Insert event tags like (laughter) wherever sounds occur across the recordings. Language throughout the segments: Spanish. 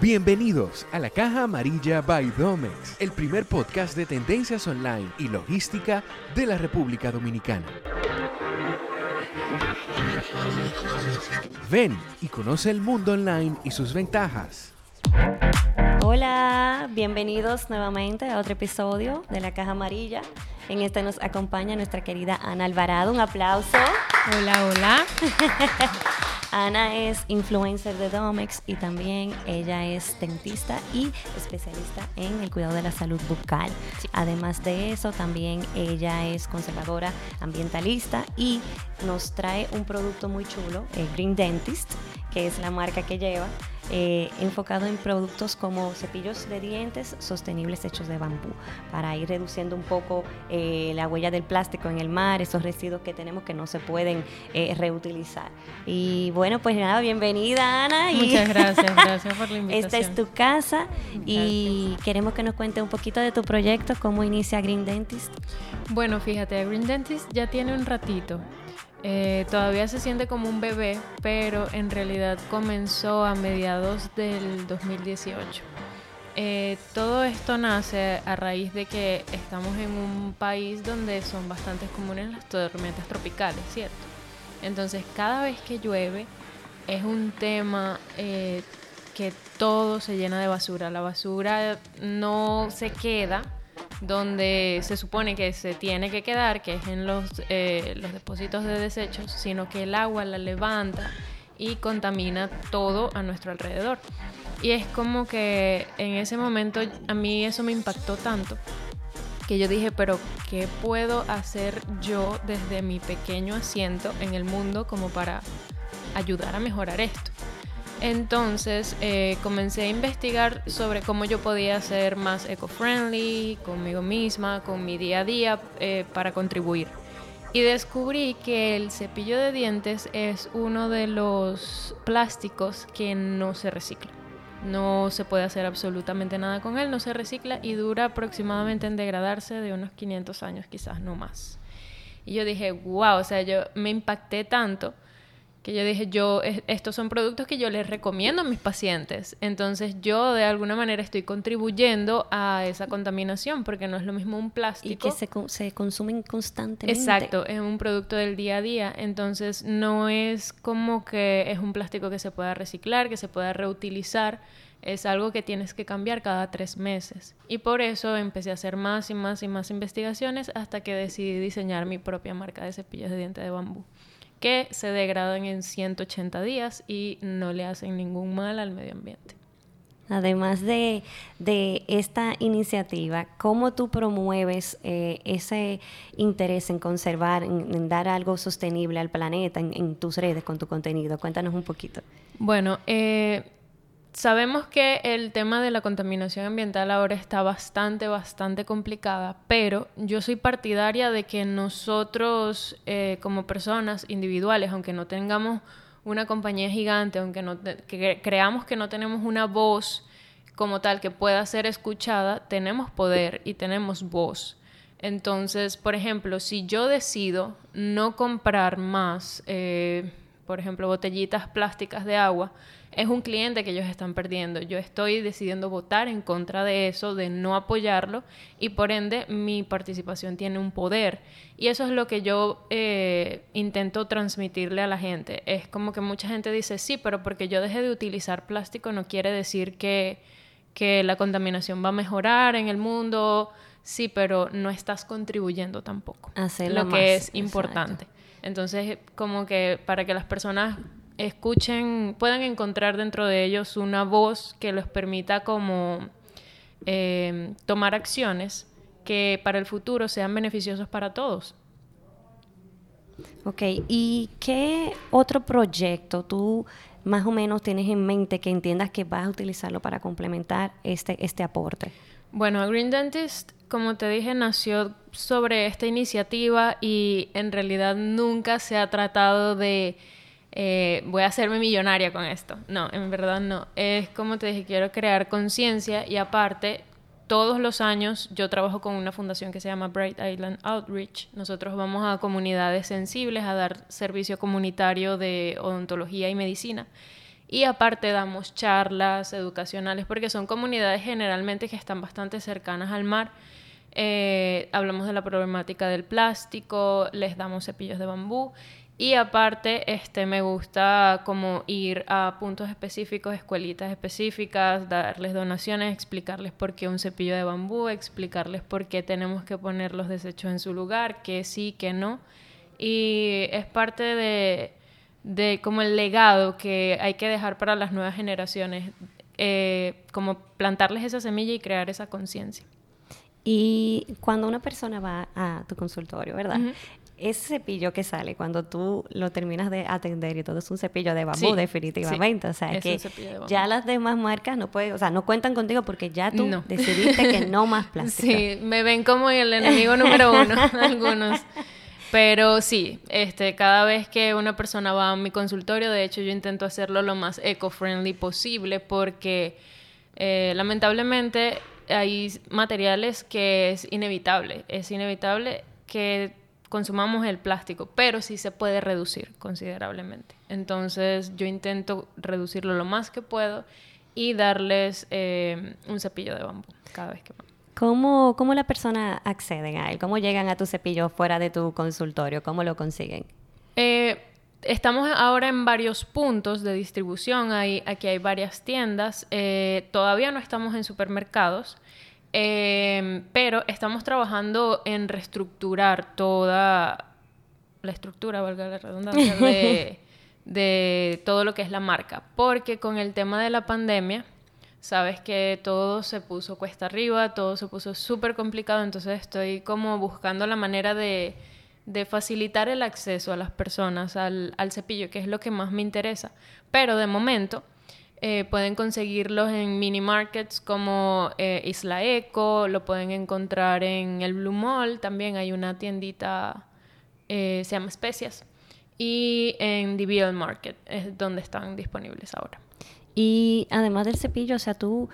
Bienvenidos a la Caja Amarilla by Domex, el primer podcast de tendencias online y logística de la República Dominicana. Ven y conoce el mundo online y sus ventajas. Hola, bienvenidos nuevamente a otro episodio de la Caja Amarilla. En este nos acompaña nuestra querida Ana Alvarado. Un aplauso. Hola, hola. (laughs) Ana es influencer de Domex y también ella es dentista y especialista en el cuidado de la salud bucal. Además de eso, también ella es conservadora ambientalista y nos trae un producto muy chulo, el Green Dentist, que es la marca que lleva eh, enfocado en productos como cepillos de dientes sostenibles hechos de bambú, para ir reduciendo un poco eh, la huella del plástico en el mar, esos residuos que tenemos que no se pueden eh, reutilizar. Y bueno, pues nada, bienvenida Ana. Muchas gracias, (laughs) gracias por la invitación. Esta es tu casa y queremos que nos cuente un poquito de tu proyecto, cómo inicia Green Dentist. Bueno, fíjate, Green Dentist ya tiene un ratito. Eh, todavía se siente como un bebé, pero en realidad comenzó a mediados del 2018. Eh, todo esto nace a raíz de que estamos en un país donde son bastante comunes las tormentas tropicales, ¿cierto? Entonces cada vez que llueve es un tema eh, que todo se llena de basura. La basura no se queda donde se supone que se tiene que quedar, que es en los, eh, los depósitos de desechos, sino que el agua la levanta y contamina todo a nuestro alrededor. Y es como que en ese momento a mí eso me impactó tanto que yo dije, pero ¿qué puedo hacer yo desde mi pequeño asiento en el mundo como para ayudar a mejorar esto? Entonces eh, comencé a investigar sobre cómo yo podía ser más eco-friendly conmigo misma, con mi día a día, eh, para contribuir. Y descubrí que el cepillo de dientes es uno de los plásticos que no se recicla. No se puede hacer absolutamente nada con él, no se recicla y dura aproximadamente en degradarse de unos 500 años, quizás no más. Y yo dije, wow, o sea, yo me impacté tanto que yo dije, yo, estos son productos que yo les recomiendo a mis pacientes. Entonces yo de alguna manera estoy contribuyendo a esa contaminación, porque no es lo mismo un plástico. Y que se, se consumen constantemente. Exacto, es un producto del día a día. Entonces no es como que es un plástico que se pueda reciclar, que se pueda reutilizar. Es algo que tienes que cambiar cada tres meses. Y por eso empecé a hacer más y más y más investigaciones hasta que decidí diseñar mi propia marca de cepillos de dientes de bambú que se degradan en 180 días y no le hacen ningún mal al medio ambiente. Además de, esta iniciativa, ¿cómo tú promueves eh, ese interés en conservar, en, dar algo sostenible al planeta en, tus redes con tu contenido? Cuéntanos un poquito. Bueno, eh, Sabemos que el tema de la contaminación ambiental ahora está bastante, bastante complicada, pero yo soy partidaria de que nosotros eh, como personas individuales, aunque no tengamos una compañía gigante, aunque no creamos que no tenemos una voz como tal que pueda ser escuchada, tenemos poder y tenemos voz. Entonces, por ejemplo, si yo decido no comprar más, eh, por ejemplo, botellitas plásticas de agua, es un cliente que ellos están perdiendo. Yo estoy decidiendo votar en contra de eso, de no apoyarlo y por ende mi participación tiene un poder. Y eso es lo que yo eh, intento transmitirle a la gente. Es como que mucha gente dice, sí, pero porque yo dejé de utilizar plástico no quiere decir que, que la contaminación va a mejorar en el mundo. Sí, pero no estás contribuyendo tampoco. Hacerlo lo que es importante. Entonces, como que para que las personas escuchen, puedan encontrar dentro de ellos una voz que les permita como eh, tomar acciones que para el futuro sean beneficiosos para todos. Ok, ¿y qué otro proyecto tú más o menos tienes en mente que entiendas que vas a utilizarlo para complementar este, este aporte? Bueno, Green Dentist, como te dije, nació sobre esta iniciativa y en realidad nunca se ha tratado de eh, voy a hacerme millonaria con esto. No, en verdad no. Es como te dije, quiero crear conciencia y aparte, todos los años yo trabajo con una fundación que se llama Bright Island Outreach. Nosotros vamos a comunidades sensibles a dar servicio comunitario de odontología y medicina. Y aparte damos charlas educacionales porque son comunidades generalmente que están bastante cercanas al mar. Eh, hablamos de la problemática del plástico, les damos cepillos de bambú y aparte, este, me gusta como ir a puntos específicos, escuelitas específicas, darles donaciones, explicarles por qué un cepillo de bambú, explicarles por qué tenemos que poner los desechos en su lugar, que sí, que no. Y es parte de, de como el legado que hay que dejar para las nuevas generaciones, eh, como plantarles esa semilla y crear esa conciencia. Y cuando una persona va a tu consultorio, ¿verdad? Ese cepillo que sale cuando tú lo terminas de atender y todo es un cepillo de bambú definitivamente, o sea que ya las demás marcas no pueden, o sea, no cuentan contigo porque ya tú decidiste que no más (laughs) plástico. Sí, me ven como el enemigo número uno (laughs) algunos. Pero sí, este, cada vez que una persona va a mi consultorio, de hecho yo intento hacerlo lo más eco-friendly posible porque eh, lamentablemente hay materiales que es inevitable, es inevitable que consumamos el plástico, pero sí se puede reducir considerablemente. Entonces yo intento reducirlo lo más que puedo y darles eh, un cepillo de bambú cada vez que van. ¿Cómo, ¿Cómo la persona acceden a él? ¿Cómo llegan a tu cepillo fuera de tu consultorio? ¿Cómo lo consiguen? Eh, estamos ahora en varios puntos de distribución. Hay, aquí hay varias tiendas. Eh, todavía no estamos en supermercados. Em, pero estamos trabajando en reestructurar toda la estructura, valga la redundancia, (laughs) de, todo lo que es la marca. Porque con el tema de la pandemia, sabes que todo se puso cuesta arriba, todo se puso súper complicado, entonces estoy como buscando la manera de, facilitar el acceso a las personas al, al cepillo, que es lo que más me interesa. Pero de momento eh, pueden conseguirlos en mini markets como eh, Isla Eco, lo pueden encontrar en el Blue Mall, también hay una tiendita, eh, se llama Especias, y en DBL Market, es donde están disponibles ahora. Y además del cepillo, o sea, tú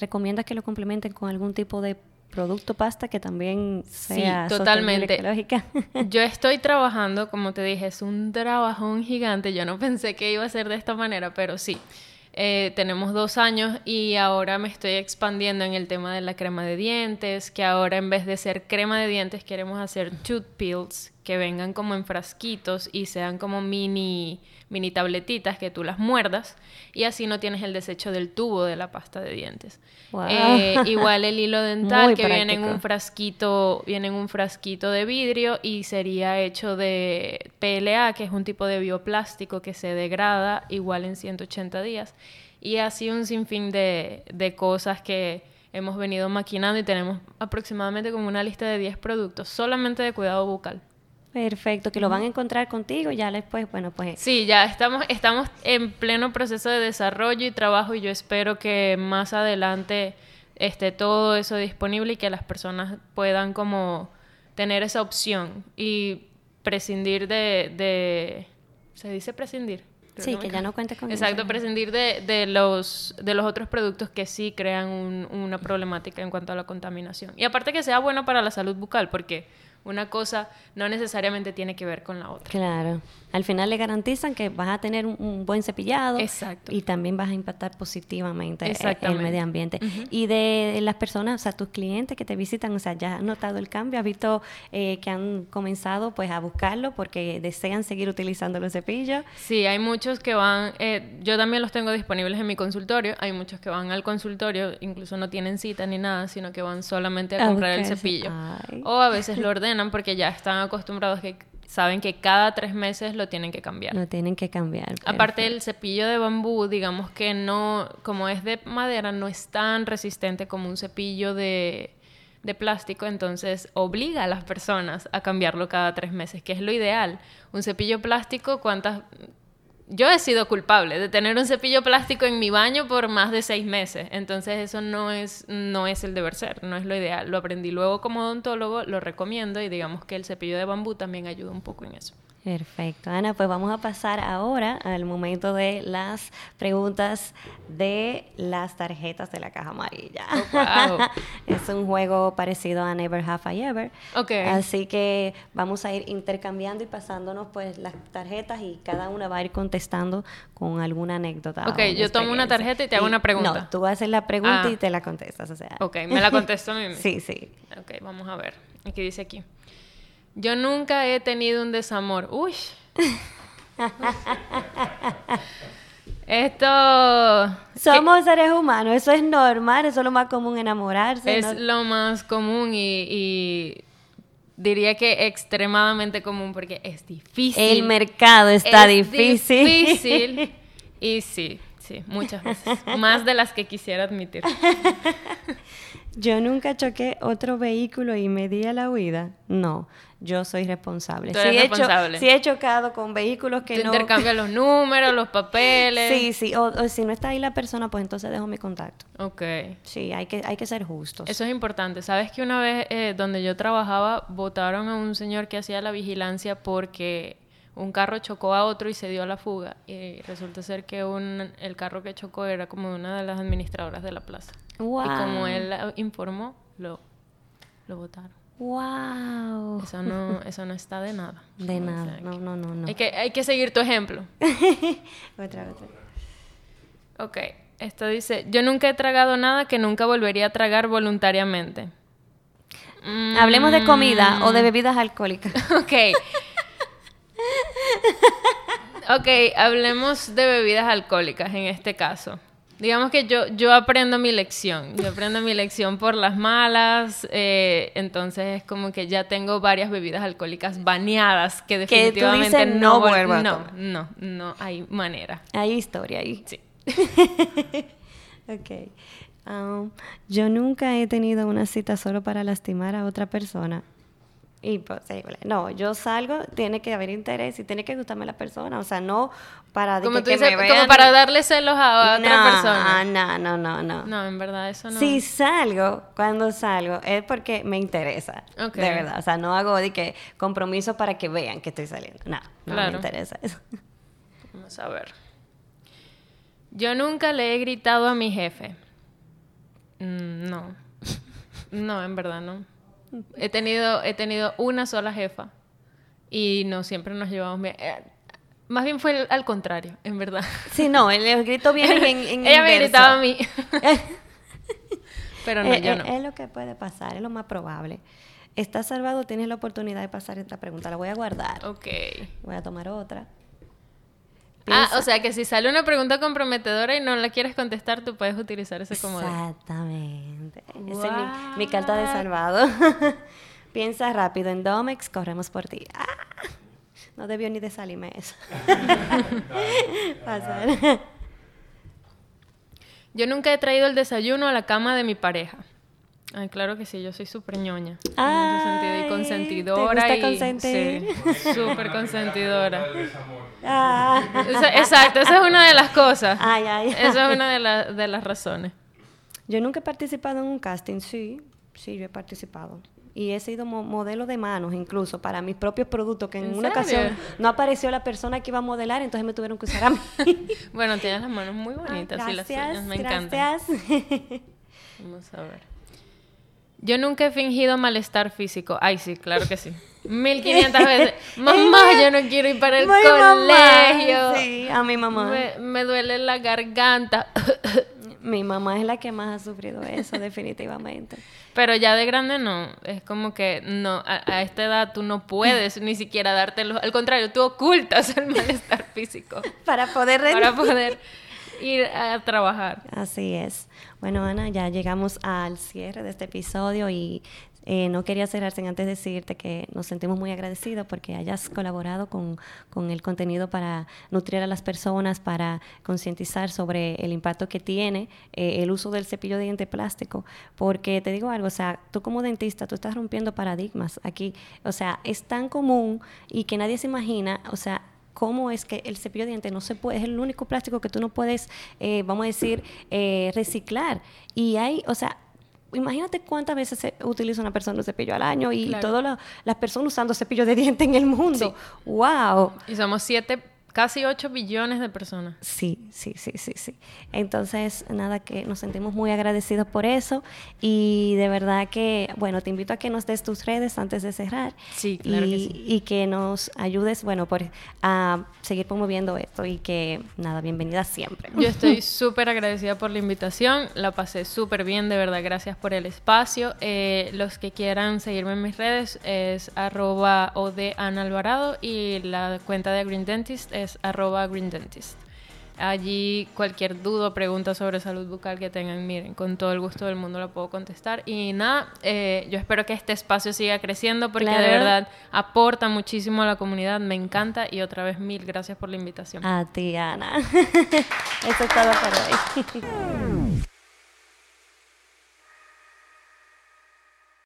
recomiendas que lo complementen con algún tipo de producto pasta que también sea sí, totalmente. (laughs) Yo estoy trabajando, como te dije, es un trabajón gigante. Yo no pensé que iba a ser de esta manera, pero sí. Eh, tenemos dos años y ahora me estoy expandiendo en el tema de la crema de dientes, que ahora en vez de ser crema de dientes queremos hacer tooth pills que vengan como en frasquitos y sean como mini, mini tabletitas que tú las muerdas y así no tienes el desecho del tubo de la pasta de dientes. Eh, igual el hilo (laughs) dental que viene en un frasquito, viene en un frasquito de vidrio y sería hecho de PLA, que es un tipo de bioplástico que se degrada igual en 180 días. Y así un sinfín de, de cosas que hemos venido maquinando y tenemos aproximadamente como una lista de 10 productos solamente de cuidado bucal. Perfecto, que lo van a encontrar contigo ya después, bueno, pues... Sí, ya estamos, estamos en pleno proceso de desarrollo y trabajo y yo espero que más adelante esté todo eso disponible y que las personas puedan como tener esa opción y prescindir de... ¿Se dice prescindir? sí, que ya no cuente con Exacto, prescindir de, de, los, de los otros productos que sí crean una problemática en cuanto a la contaminación. Y aparte que sea bueno para la salud bucal, porque una cosa no necesariamente tiene que ver con la otra. Claro. Al final le garantizan que vas a tener un, buen cepillado. Exacto. Y también vas a impactar positivamente el medio ambiente. Y de las personas, o sea, tus clientes que te visitan, o sea, ya han notado el cambio, has visto eh, que han comenzado pues a buscarlo porque desean seguir utilizando los cepillos. Sí, hay muchos que van, eh, yo también los tengo disponibles en mi consultorio, hay muchos que van al consultorio, incluso no tienen cita ni nada, sino que van solamente a comprar el cepillo. O a veces lo ordenan porque ya están acostumbrados que saben que cada tres meses lo tienen que cambiar. Lo tienen que cambiar. Aparte del cepillo de bambú, digamos que no, como es de madera, no es tan resistente como un cepillo de, de plástico, entonces obliga a las personas a cambiarlo cada tres meses, que es lo ideal. Un cepillo plástico, ¿cuántas yo he sido culpable de tener un cepillo plástico en mi baño por más de seis meses. Entonces eso no es, no es el deber ser, no es lo ideal. Lo aprendí luego como odontólogo, lo recomiendo y digamos que el cepillo de bambú también ayuda un poco en eso. Perfecto, Ana, pues vamos a pasar ahora al momento de las preguntas de las tarjetas de la caja amarilla. Oh, wow. (laughs) es un juego parecido a Never Have I Ever. Ok. Así que vamos a ir intercambiando y pasándonos pues las tarjetas y cada una va a ir contestando con alguna anécdota. Ok, yo tomo una tarjeta y te hago una pregunta. No, tú haces la pregunta Ah. y te la contestas, o sea. Ok, me la contesto a mí. (laughs) Sí, sí. Ok, vamos a ver. ¿Qué dice aquí? Yo nunca he tenido un desamor. Uy. Esto Somos seres humanos, eso es normal, eso es lo más común enamorarse. es ¿no? lo más común y, y diría que extremadamente común porque es difícil. El mercado está Es difícil. difícil. (laughs) Y sí, sí, muchas veces. Más de las que quisiera admitir. (laughs) Yo nunca choqué otro vehículo y me di a la huida. No, yo soy responsable. Tú eres He responsable. cho- sí he chocado con vehículos que Tú no. intercambias los números, los papeles. Sí, sí. O, o si no está ahí la persona, pues entonces dejo mi contacto. Ok. Sí, hay que, hay que ser justos. Eso es importante. ¿Sabes que una vez eh, donde yo trabajaba votaron a un señor que hacía la vigilancia porque un carro chocó a otro y se dio a la fuga? Y resulta ser que un, el carro que chocó era como una de las administradoras de la plaza. Wow. Y como él informó, lo, lo votaron. Wow. Eso no, eso no está de nada. De nada. No, no, no, no. Hay, que, hay que seguir tu ejemplo. (laughs) Otra, otra. Ok. Esto dice, yo nunca he tragado nada que nunca volvería a tragar voluntariamente. Hablemos de comida o de Mm. bebidas alcohólicas. (laughs) Ok. ok, hablemos de bebidas alcohólicas en este caso. Digamos que yo, yo aprendo mi lección. Yo aprendo mi lección por las malas. eh, entonces es como que ya tengo varias bebidas alcohólicas baneadas que tú definitivamente dices, no vol- vuelvo a no, tomar. no, no hay manera. Hay historia ahí. Sí. (laughs) Ok. Um, yo nunca he tenido una cita solo para lastimar a otra persona. Imposible. No, yo salgo, tiene que haber interés y tiene que gustarme la persona. O sea, no para Como que, tú que dices, me como para darle celos a otra no, persona. No, no, no, no. No, en verdad eso no. Si salgo, cuando salgo, es porque me interesa. De verdad. O sea, no hago de que compromiso para que vean que estoy saliendo. No, no Claro. me interesa eso. Vamos a ver. Yo nunca le he gritado a mi jefe. Mm, no. No, en verdad no. He tenido, he tenido una sola jefa y no siempre nos llevamos bien. Eh, más bien fue al- al contrario, en verdad. Sí, no, el, el grito viene en, en (laughs) Ella me inverso. gritaba a mí. (laughs) Pero no, Eh, yo eh, no. Es lo que puede pasar, es lo más probable. Estás salvado, tienes la oportunidad de pasar esta pregunta. La voy a guardar. Ok. Voy a tomar otra. Ah, o sea que si sale una pregunta comprometedora y no la quieres contestar, tú puedes utilizar ese comodín. Exactamente. Esa es mi, mi carta de salvado. (laughs) Piensa rápido en Domex, corremos por ti. Ah, no debió ni de salirme eso. (laughs) Pasar. Yo nunca he traído el desayuno a la cama de mi pareja. Ay, claro que sí, yo soy súper ñoña. En Ay, ese sentido, y ¿te consentidora. gusta y? Sí, súper consentidora. Ah. Esa- exacto, esa es una de las cosas. Ay, ay, Esa es una de, la- de las razones. Yo nunca he participado en un casting, sí, sí, yo he participado. Y he sido mo- modelo de manos, incluso para mis propios productos, que en, ¿En una serio? ocasión no apareció la persona que iba a modelar, entonces me tuvieron que usar a mí. (laughs) Bueno, tienes las manos muy bonitas y las uñas me encantan. gracias. (laughs) Vamos a ver. Yo nunca he fingido malestar físico. Ay, sí, claro que sí. (laughs) 1500 veces. (laughs) Mamá, yo no quiero ir para el mamá, colegio. Sí, a mi mamá. Me, me duele la garganta. (laughs) Mi mamá es la que más ha sufrido eso, definitivamente. Pero ya de grande no. Es como que no, a, a esta edad tú no puedes ni siquiera dártelo. Al contrario, tú ocultas el malestar físico Para poder rendir. para poder ir a trabajar. Así es. Bueno, Ana, ya llegamos al cierre de este episodio y eh, no quería cerrar sin antes decirte que nos sentimos muy agradecidos porque hayas colaborado con, con el contenido para nutrir a las personas, para concientizar sobre el impacto que tiene eh, el uso del cepillo de diente plástico. Porque te digo algo, o sea, tú como dentista, tú estás rompiendo paradigmas aquí. O sea, es tan común y que nadie se imagina, o sea, cómo es que el cepillo de dientes no se puede, es el único plástico que tú no puedes, eh, vamos a decir, eh, reciclar. Y hay, o sea, imagínate cuántas veces se utiliza una persona un cepillo al año y todas las personas usando cepillo de diente en el mundo. ¡Wow! Y somos siete Casi 8 billones de personas. Sí, sí, sí, sí, sí. Entonces, nada, que nos sentimos muy agradecidos por eso y de verdad que, bueno, te invito a que nos des tus redes antes de cerrar. Sí, claro y, que sí. Y que nos ayudes, bueno, por, a seguir promoviendo esto y que, nada, bienvenida siempre. Yo estoy súper agradecida por la invitación, la pasé súper bien, de verdad, gracias por el espacio. Eh, los que quieran seguirme en mis redes es arroba y la cuenta de Green Dentist es arroba Green Dentist. Allí cualquier duda o pregunta sobre salud bucal que tengan, miren, con todo el gusto del mundo la puedo contestar. Y nada, eh, yo espero que este espacio siga creciendo porque de verdad aporta muchísimo a la comunidad, me encanta y otra vez mil gracias por la invitación. A ti, Ana. (laughs) Eso es todo para hoy. (laughs)